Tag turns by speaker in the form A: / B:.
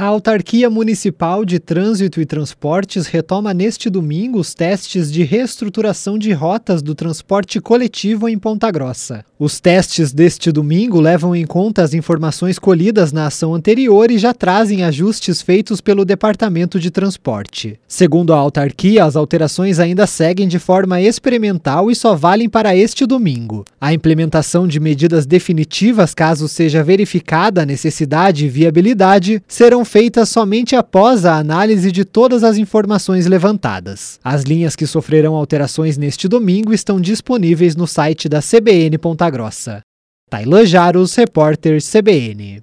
A: A Autarquia Municipal de Trânsito e Transportes retoma neste domingo os testes de reestruturação de rotas do transporte coletivo em Ponta Grossa. Os testes deste domingo levam em conta as informações colhidas na ação anterior e já trazem ajustes feitos pelo Departamento de Transporte. Segundo a autarquia, as alterações ainda seguem de forma experimental e só valem para este domingo. A implementação de medidas definitivas, caso seja verificada a necessidade e viabilidade, serão feitas somente após a análise de todas as informações levantadas. As linhas que sofrerão alterações neste domingo estão disponíveis no site da CBN Ponta Grossa. Tailan Jaros, repórter CBN.